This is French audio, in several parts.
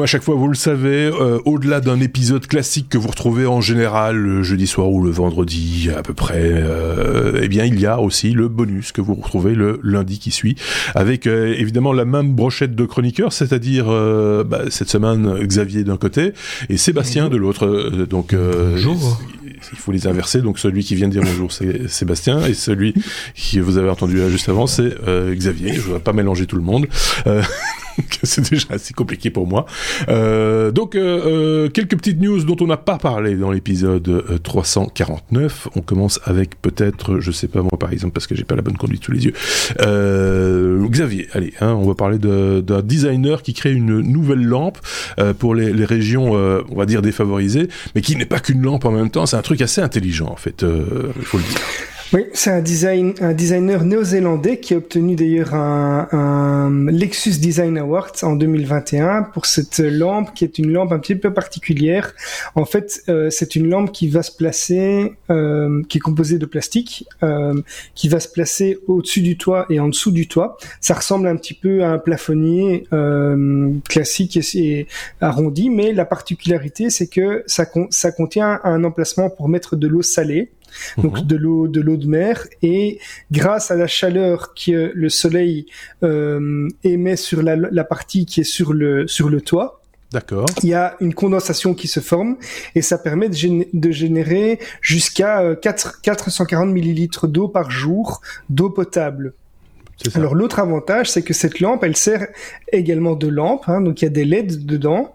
comme à chaque fois, vous le savez, euh, au-delà d'un épisode classique que vous retrouvez en général le jeudi soir ou le vendredi à peu près, euh, eh bien, il y a aussi le bonus que vous retrouvez le lundi qui suit, avec euh, évidemment la même brochette de chroniqueurs, c'est-à-dire bah, cette semaine Xavier d'un côté et Sébastien de l'autre. donc, Bonjour il faut les inverser. Donc celui qui vient de dire bonjour, c'est Sébastien, et celui qui vous avez entendu là juste avant, c'est euh, Xavier. Je ne vais pas mélanger tout le monde. Euh, c'est déjà assez compliqué pour moi. Euh, donc, euh, euh, quelques petites news dont on n'a pas parlé dans l'épisode 349. On commence avec peut-être, je sais pas moi par exemple, parce que j'ai pas la bonne conduite sous les yeux. Xavier, allez, hein, on va parler d'un designer qui crée une nouvelle lampe pour les, les régions, on va dire défavorisées, mais qui n'est pas qu'une lampe en même temps. C'est un truc assez intelligent en fait, il faut le dire. Oui, c'est un, design, un designer néo-zélandais qui a obtenu d'ailleurs un, Lexus Design Award en 2021 pour cette lampe qui est une lampe un petit peu particulière. En fait, euh, c'est une lampe qui va se placer, euh, qui est composée de plastique, euh, qui va se placer au-dessus du toit et en dessous du toit. Ça ressemble un petit peu à un plafonnier classique et, arrondi, mais la particularité, c'est que ça contient un emplacement pour mettre de l'eau salée donc mhm. de l'eau de l'eau de mer et grâce à la chaleur que le soleil euh, émet sur la, la, partie qui est sur le sur le toit D'accord. Il y a une condensation qui se forme et ça permet de, de générer jusqu'à 4, euh, 440 millilitres d'eau par jour d'eau potable. Alors l'autre avantage, c'est que cette lampe, elle sert également de lampe, hein, donc il y a des LED dedans.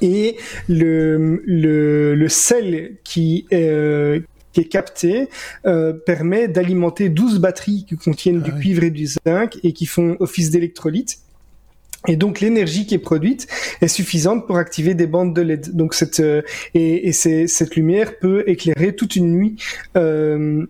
Et le, le, le sel qui, euh, qui est capté euh, permet d'alimenter 12 batteries qui contiennent du ah cuivre et du zinc et qui font office d'électrolyte. Et donc l'énergie qui est produite est suffisante pour activer des bandes de LED. Donc cette euh, et, et cette lumière peut éclairer toute une nuit. Euh,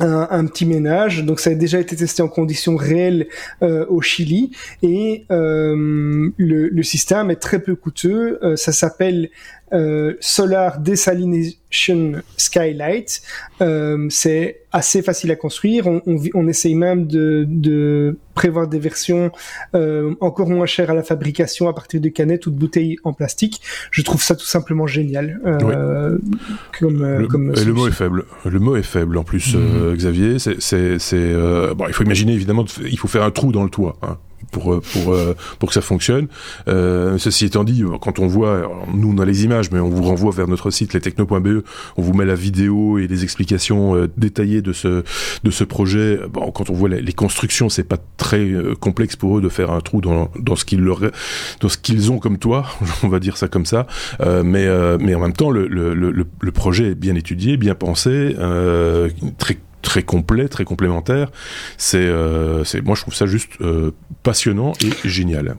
un, un, petit ménage. Donc ça a déjà été testé en conditions réelles euh, au Chili et euh, le, le, système est très peu coûteux. Euh, ça s'appelle euh, Solar Desalination Skylight. Euh, c'est assez facile à construire. On, on, on essaye même de, de, prévoir des versions euh, encore moins chères à la fabrication à partir de canettes ou de bouteilles en plastique. Je trouve ça tout simplement génial. Euh, comme, euh, le, comme le mot est faible. Le mot est faible en plus, mhm. Xavier. C'est, bon, il faut imaginer évidemment, il faut faire un trou dans le toit. Hein pour euh, pour euh, pour que ça fonctionne. Euh, ceci étant dit, quand on voit, nous on a les images, mais on vous renvoie vers notre site lestechno.be, on vous met la vidéo et les explications euh, détaillées de ce de ce projet. Bon, quand on voit les, les constructions, c'est pas très complexe pour eux de faire un trou dans dans ce qu'ils leur dans ce qu'ils ont comme toi, on va dire ça comme ça. mais mais en même temps, le le le, le projet est bien étudié, bien pensé, très très complet, très complémentaire. C'est, euh, c'est, moi je trouve ça juste euh, passionnant et génial.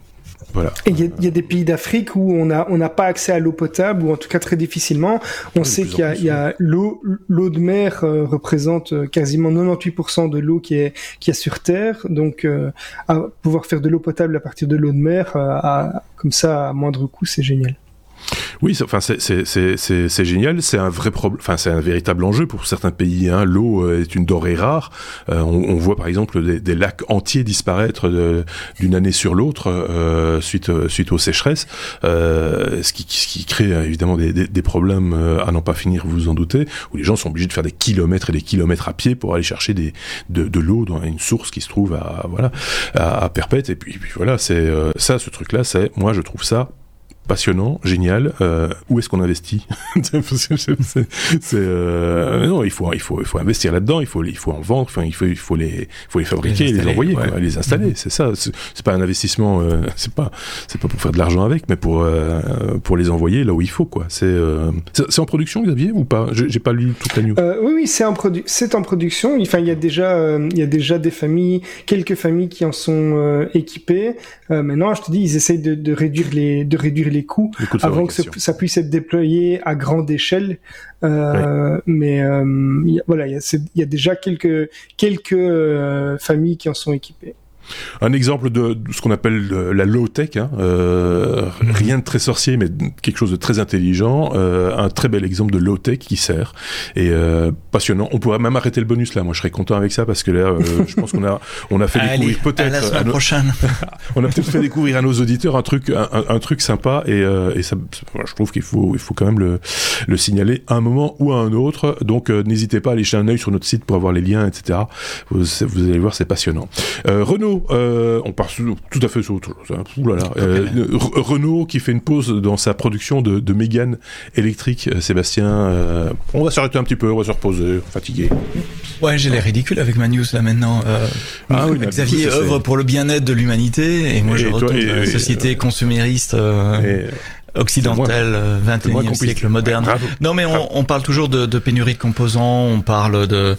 Voilà. Il y, y, a des pays d'Afrique où on a on n'a pas accès à l'eau potable ou en tout cas très difficilement. On sait qu'il y a, l'eau l'eau de mer euh, représente quasiment 98% de l'eau qui est qui est sur terre. Donc euh, à pouvoir faire de l'eau potable à partir de l'eau de mer à, comme ça à moindre coût, c'est génial. Oui, enfin c'est génial, c'est un vrai problème, enfin c'est un véritable enjeu pour certains pays. Hein. L'eau euh, est une denrée rare. Euh, on, on, voit par exemple des, des lacs entiers disparaître d'une année sur l'autre euh, suite suite aux sécheresses, euh, ce, qui, ce qui crée évidemment des, des, des problèmes à n'en pas finir, vous vous en doutez, où les gens sont obligés de faire des kilomètres et des kilomètres à pied pour aller chercher des, de, de l'eau dans une source qui se trouve à voilà à, à Perpète. Et puis, puis voilà, c'est ça, ce truc-là, c'est moi je trouve ça passionnant, génial. Euh, où est-ce qu'on investit C'est euh, non, il faut il faut il faut investir là-dedans. Il faut il faut en vendre. Enfin, il faut il faut les faut les fabriquer, les, les envoyer, quoi, les installer. Mm-hmm. C'est ça. C'est pas un investissement. Euh, c'est pas c'est pas pour faire de l'argent avec, mais pour euh, pour les envoyer là où il faut quoi. C'est euh, c'est en production, Xavier, ou pas? J'ai pas lu toute la news. oui, oui, c'est en produ c'est en production. Enfin, il y a déjà il y a déjà des familles, quelques familles qui en sont équipées. maintenant, je te dis, ils essayent de, de réduire les de réduire les coûts avant que ça puisse être déployé à grande échelle. Euh, Mais euh, voilà, il y, y, a déjà quelques quelques euh, familles qui en sont équipées. Un exemple de, ce qu'on appelle la low tech, hein, euh, mhm. rien de très sorcier, mais quelque chose de très intelligent. Euh, un très bel exemple de low tech qui sert et euh, passionnant. On pourrait même arrêter le bonus là. Moi, je serais content avec ça parce que là, je pense qu'on a on a fait découvrir peut-être à, prochaine. on a peut-être fait découvrir à nos auditeurs un truc un, un truc sympa et, et ça, je trouve qu'il faut il faut quand même le, le signaler à un moment ou à un autre. Donc, n'hésitez pas à aller jeter un œil sur notre site pour avoir les liens, etc. Vous, vous allez voir, c'est passionnant. Renault euh, on part tout à fait sur autre chose. Hein. Euh, Renault qui fait une pause dans sa production de, de Mégane électrique. Euh, Sébastien, on va s'arrêter un petit peu, on va se reposer, fatigué. Ouais, j'ai l'air ridicule avec ma news là maintenant. Ah Xavier œuvre pour le bien-être de l'humanité et moi je retourne la société consumériste occidental, 21e euh, siècle moderne. non, mais on, on, parle toujours de, de, pénurie de composants, on parle de,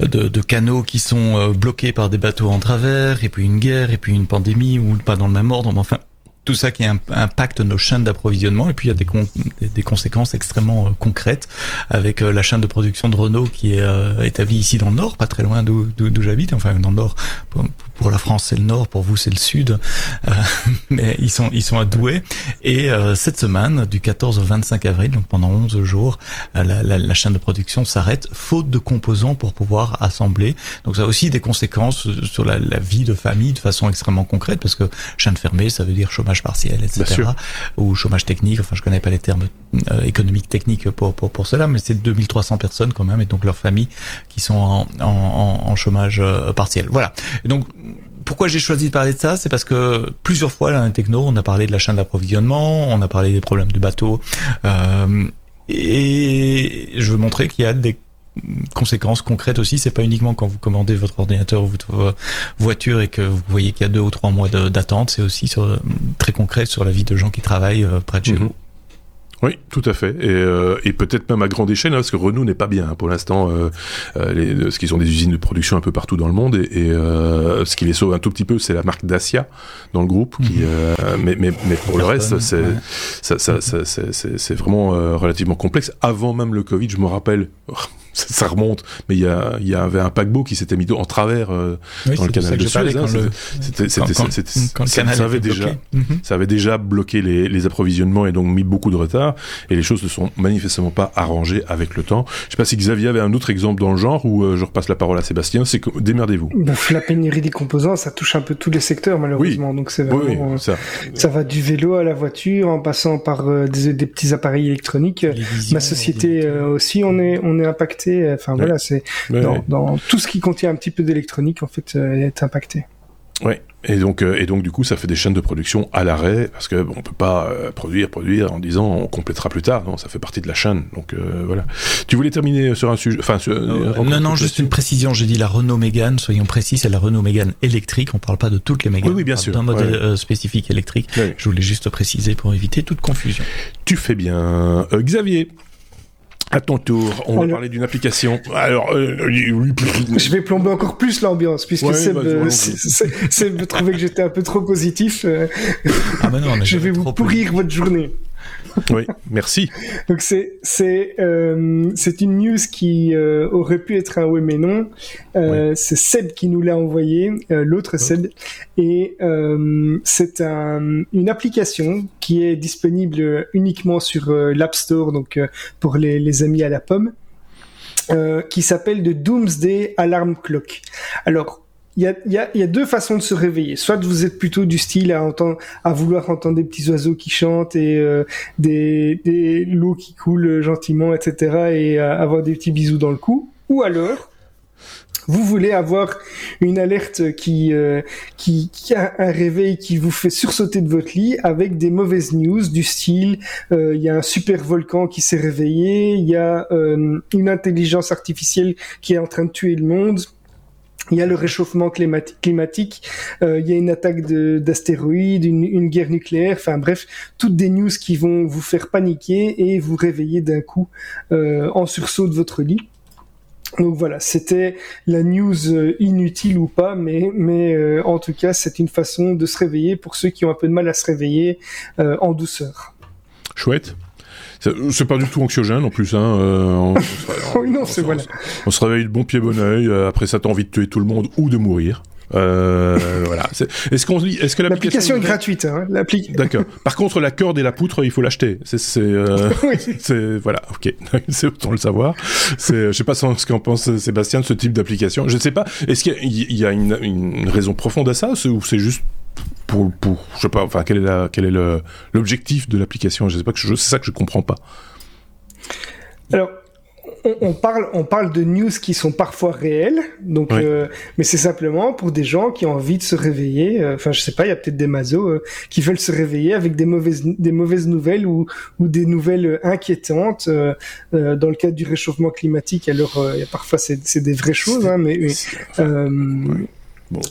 de, de, canaux qui sont euh, bloqués par des bateaux en travers, et puis une guerre, et puis une pandémie, ou pas dans le même ordre, mais enfin, tout ça qui impacte nos chaînes d'approvisionnement et puis il y a des, des conséquences extrêmement euh, concrètes avec la chaîne de production de Renault qui est établie ici dans le nord, pas très loin d'où j'habite, enfin dans le nord, pour la France c'est le nord, pour vous c'est le sud, euh, mais ils sont ils sont à Douai. Et euh, cette semaine, du 14 au 25 avril, donc pendant 11 jours, euh, la, la, la, chaîne de production s'arrête, faute de composants pour pouvoir assembler. Donc ça a aussi des conséquences sur la, la, vie de famille de façon extrêmement concrète, parce que chaîne fermée, ça veut dire chômage partiel, etc. Ou chômage technique. Enfin, je connais pas les termes économiques techniques pour, pour pour cela, mais c'est 2300 personnes quand même, et donc leurs familles qui sont en, en, en chômage partiel. Voilà. Et donc pourquoi j'ai choisi de parler de ça C'est parce que plusieurs fois là, dans techno, on a parlé de la chaîne d'approvisionnement, on a parlé des problèmes du bateau, euh, et je veux montrer qu'il y a des conséquences concrètes aussi. C'est pas uniquement quand vous commandez votre ordinateur ou votre voiture et que vous voyez qu'il y a deux ou trois mois d'attente. C'est aussi sur, très concret sur la vie de gens qui travaillent euh, près de chez mhm. vous. Oui, tout à fait. Et, euh, et peut-être même à grande échelle, hein, parce que Renault n'est pas bien hein, pour l'instant. Euh, euh, les, parce qu'ils ont des usines de production un peu partout dans le monde. Et, et euh, ce qui les sauve un tout petit peu, c'est la marque Dacia dans le groupe. Qui, mhm. euh, mais, mais, mais pour le reste, c'est ça, ça, ça, c'est vraiment euh, relativement complexe. Avant même le Covid, je me rappelle, ça remonte, mais il y, a, il y avait un paquebot qui s'était mis en travers dans le canal de Suez. Ça avait déjà, mhm. ça avait déjà bloqué les, les approvisionnements et donc mis beaucoup de retard et les choses ne sont manifestement pas arrangées avec le temps. Je sais pas si Xavier avait un autre exemple dans le genre ou euh, je repasse la parole à Sébastien. C'est que démerdez-vous. la pénurie des composants, ça touche un peu tous les secteurs malheureusement. Donc c'est vraiment, ça. ça. va du vélo à la voiture en passant par euh, des, des, petits appareils électroniques. Ma société euh, aussi, on est on est impacté. Enfin voilà, c'est dans, dans, tout ce qui contient un petit peu d'électronique en fait est impacté. Oui, et donc, euh, et donc du coup, ça fait des chaînes de production à l'arrêt parce que bon, on peut pas euh, produire, produire en disant on complétera plus tard. Non, ça fait partie de la chaîne. Donc euh, voilà. Tu voulais terminer sur un sujet, enfin non, non, juste une précision. J'ai dit la Renault Mégane. Soyons précis, c'est la Renault Mégane électrique. On parle pas de toutes les Méganes. Oui, oui bien sûr. D'un modèle spécifique électrique. Je voulais juste préciser pour éviter toute confusion. Tu fais bien, Xavier. À ton tour, on va parler d'une application. Alors, euh, je vais plomber encore plus l'ambiance puisque c'est Seb, trouvait que j'étais un peu trop positif. Euh, ah ben non, je vais vous pourrir votre journée. Oui, merci. Donc c'est c'est euh, c'est une news qui euh, aurait pu être un oui mais non. Euh, C'est Seb qui nous l'a envoyé, euh, l'autre Seb, et euh, c'est un, une application qui est disponible uniquement sur l'App Store, donc pour les, les amis à la pomme. qui s'appelle The Doomsday Alarm Clock. Alors, il y a, y, a, y a, deux façons de se réveiller. Soit vous êtes plutôt du style à entendre, à vouloir entendre des petits oiseaux qui chantent et euh, des, des l'eau qui coule gentiment, etc. et avoir des petits bisous dans le cou. Ou alors, vous voulez avoir une alerte qui, euh, qui, qui, a un réveil qui vous fait sursauter de votre lit avec des mauvaises news du style euh, il y a un super volcan qui s'est réveillé, il y a une intelligence artificielle qui est en train de tuer le monde il y a le réchauffement climatique, euh, il y a une attaque d'astéroïdes, une, une, guerre nucléaire, enfin bref, toutes des news qui vont vous faire paniquer et vous réveiller d'un coup euh, en sursaut de votre lit. Donc voilà, c'était la news euh, inutile ou pas, mais, mais euh, en tout cas, c'est une façon de se réveiller pour ceux qui ont un peu de mal à se réveiller euh, en douceur. Chouette. C'est pas du tout anxiogène en plus. Hein, euh, on, oui, non, c'est voilà. On, se réveille de bon pied bon oeil. Euh, après ça, t'as envie de tuer tout le monde ou de mourir. Euh, voilà. Est-ce qu'on est-ce que l'application est gratuite hein, D'accord. Par contre, la corde et la poutre, il faut l'acheter. C'est c'est euh, voilà. Ok, c'est autant le savoir. C'est je sais pas ce qu'en pense Sébastien de ce type d'application. Je ne sais pas. Est-ce qu'il y a, une, une, raison profonde à ça ou c'est juste pour, pour je sais pas. Enfin, quel est la quel est l'objectif de l'application? Je sais pas que c'est ça que je comprends pas. Alors, on, parle, on parle de news qui sont parfois réelles, donc, euh, mais c'est simplement pour des gens qui ont envie de se réveiller. Euh, enfin, je sais pas, il y a peut-être des mazos euh, qui veulent se réveiller avec des mauvaises, des mauvaises nouvelles ou, ou des nouvelles inquiétantes dans le cadre du réchauffement climatique. Alors, il y a parfois c'est des vraies choses, hein, mais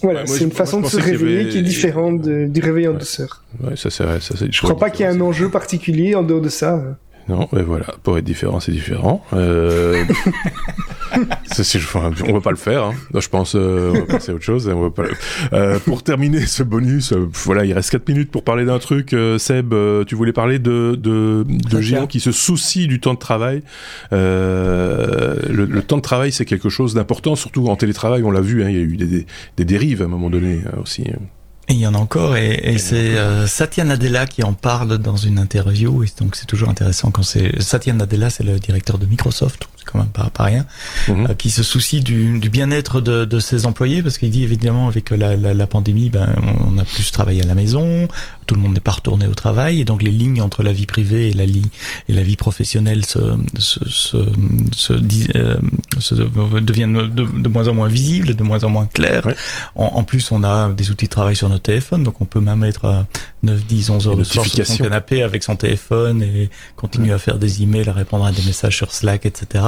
voilà, c'est une façon de se réveiller qui est différente du réveil en douceur. Ouais, ça c'est vrai. Ça, je crois pas qu'il y ait un enjeu particulier en dehors de ça. Non, mais voilà, pour être différent, c'est différent. Euh... ça, on va pas le faire. Hein. je pense, euh, on va passer à autre chose. On va pas... euh, pour terminer ce bonus, euh, voilà, il reste 4 minutes pour parler d'un truc. Euh, Seb, euh, tu voulais parler de de, de géants qui se soucient du temps de travail. Le, le, temps de travail, c'est quelque chose d'important, surtout en télétravail. On l'a vu, hein, il y a eu des, des, des, dérives à un moment donné aussi. Et il y en a encore, et, et c'est euh, Satya Nadella qui en parle dans une interview, et donc c'est toujours intéressant quand c'est... Satya Nadella, c'est le directeur de Microsoft, c'est quand même pas, pas rien, mhm. euh, qui se soucie du, du bien-être de, de, ses employés, parce qu'il dit évidemment avec la, la, la, pandémie, ben, on a plus travaillé à la maison, tout le monde n'est pas retourné au travail, et donc les lignes entre la vie privée et la, vie et la vie professionnelle se, se, se, se, euh, se deviennent de, de, moins en moins visibles, de moins en moins claires. En, en, plus, on a des outils de travail sur notre téléphone, donc on peut même être 9, 10, 11 heures de soir sur son canapé avec son téléphone et continuer à faire des emails, à répondre à des messages sur Slack, etc.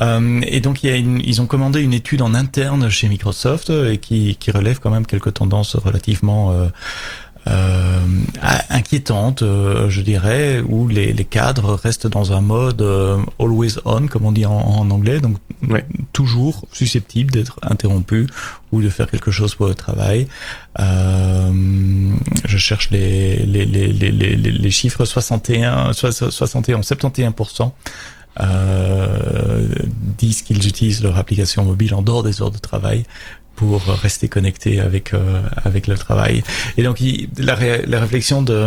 Euh, et donc il y a une, ils ont commandé une étude en interne chez Microsoft et qui, qui relève quand même quelques tendances relativement euh, euh, inquiétante, euh, je dirais, où les, les, cadres restent dans un mode euh, always on, comme on dit en, en anglais, donc toujours susceptible d'être interrompu ou de faire quelque chose pour le travail. Euh, je cherche les, les, les, les, les chiffres 61, 61, 71%. Euh, disent qu'ils utilisent leur application mobile en dehors des heures de travail pour rester connecté avec euh, avec le travail. Et donc la, la réflexion de,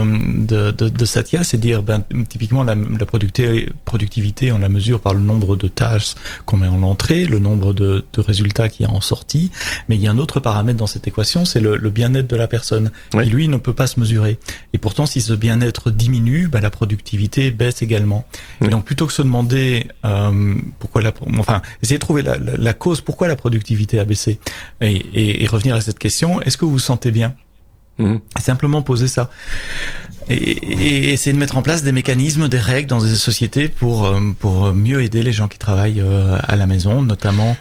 de, de, de Satya, c'est dire ben, typiquement la, la productivité, on la mesure par le nombre de tâches qu'on met en entrée, le nombre de, de, résultats qui y a en sortie. Mais il y a un autre paramètre dans cette équation, c'est le, le bien-être de la personne. qui lui ne peut pas se mesurer. Et pourtant, si ce bien-être diminue, ben, la productivité baisse également. Et donc plutôt que se demander euh, pourquoi la, enfin essayer de trouver la, la, la cause pourquoi la productivité a baissé et, revenir à cette question, est-ce que vous vous sentez bien mhm. Simplement poser ça. Et, essayer de mettre en place des mécanismes, des règles dans des sociétés pour, euh, pour mieux aider les gens qui travaillent euh, à la maison, notamment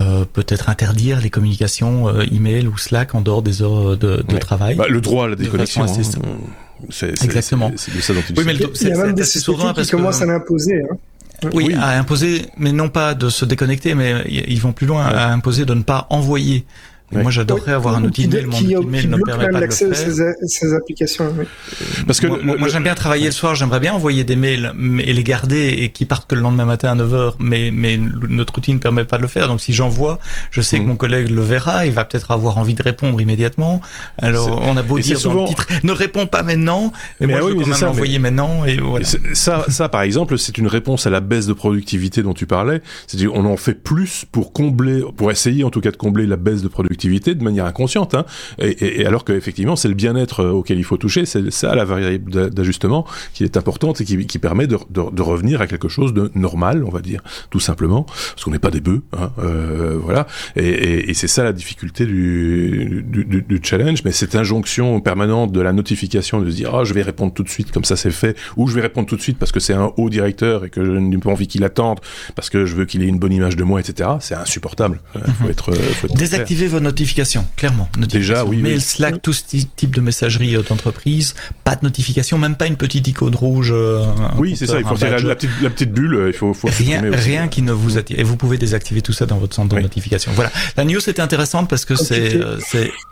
euh, peut-être interdire les communications email ou Slack en dehors des heures de, travail. Bah, le droit à la déconnexion. Hein. C'est, Exactement. C'est, ça dont il, oui, mais il y a même des sociétés qui commencent à l'imposer. Hein. Oui, à imposer, mais non pas de se déconnecter, mais ils vont plus loin, à imposer de ne pas envoyer moi, j'adorerais avoir un outil de mail. Mon outil de mail ne permet pas de le faire. Ces, ces applications. Oui. Parce que moi, j'aime bien travailler le soir. J'aimerais bien envoyer des mails et les garder et qui partent que le lendemain matin à 9 h Mais mais notre outil ne permet pas de le faire. Donc si j'envoie, je sais que mm. mon collègue le verra. Il va peut-être avoir envie de répondre immédiatement. Alors on a beau dire souvent... dans le titre, ne réponds pas maintenant. Mais, moi, ah je peux l'envoyer maintenant. Et voilà. Ça, ça, par exemple, c'est une réponse à la baisse de productivité dont tu parlais. C'est-à-dire, on en fait plus pour combler, pour essayer en tout cas de combler la baisse de productivité de manière inconsciente. Hein. Et, et, alors qu'effectivement, c'est le bien-être euh, auquel il faut toucher, c'est ça la variable d'ajustement qui est importante et qui, qui permet de, de, de, revenir à quelque chose de normal, on va dire, tout simplement, parce qu'on n'est pas des bœufs, hein, euh, voilà. Et, et c'est ça la difficulté du, du, du, challenge, mais cette injonction permanente de la notification de se dire ah je vais répondre tout de suite comme ça c'est fait, ou je vais répondre tout de suite parce que c'est un haut directeur et que je n'ai pas envie qu'il attende parce que je veux qu'il ait une bonne image de moi, etc. C'est insupportable. Faut mhm. être, faut être Désactivez vos notification, clairement. Déjà, oui. Mail, Slack, tout ce type de messagerie euh, d'entreprise, pas de notification, même pas une petite icône rouge. Euh, oui, c'est ça. Il faut la, la, petite, la petite bulle. Euh, il faut, faut rien, rien qui ne vous attire. Et vous pouvez désactiver tout ça dans votre centre de notification. Voilà. La news était intéressante parce que c'est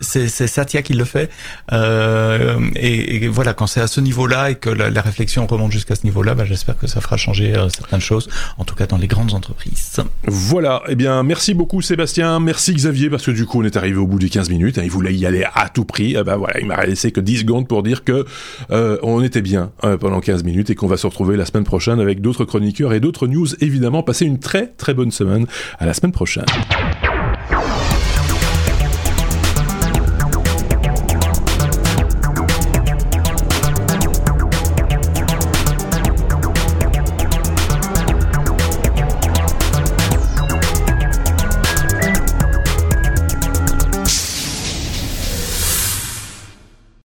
c'est c'est Satya qui le fait. Euh, et, et, voilà, quand c'est à ce niveau-là et que la, la réflexion remonte jusqu'à ce niveau-là, bah, j'espère que ça fera changer certaines choses, en tout cas dans les grandes entreprises. Voilà. Eh bien, merci beaucoup Sébastien, merci Xavier, parce que du coup on est arrivé au bout des 15 minutes. Hein, il voulait y aller à tout prix. Eh ben voilà, il m'a laissé que 10 secondes pour dire que euh, on était bien euh, pendant 15 minutes et qu'on va se retrouver la semaine prochaine avec d'autres chroniqueurs et d'autres news. Évidemment, passez une très très bonne semaine. À la semaine prochaine.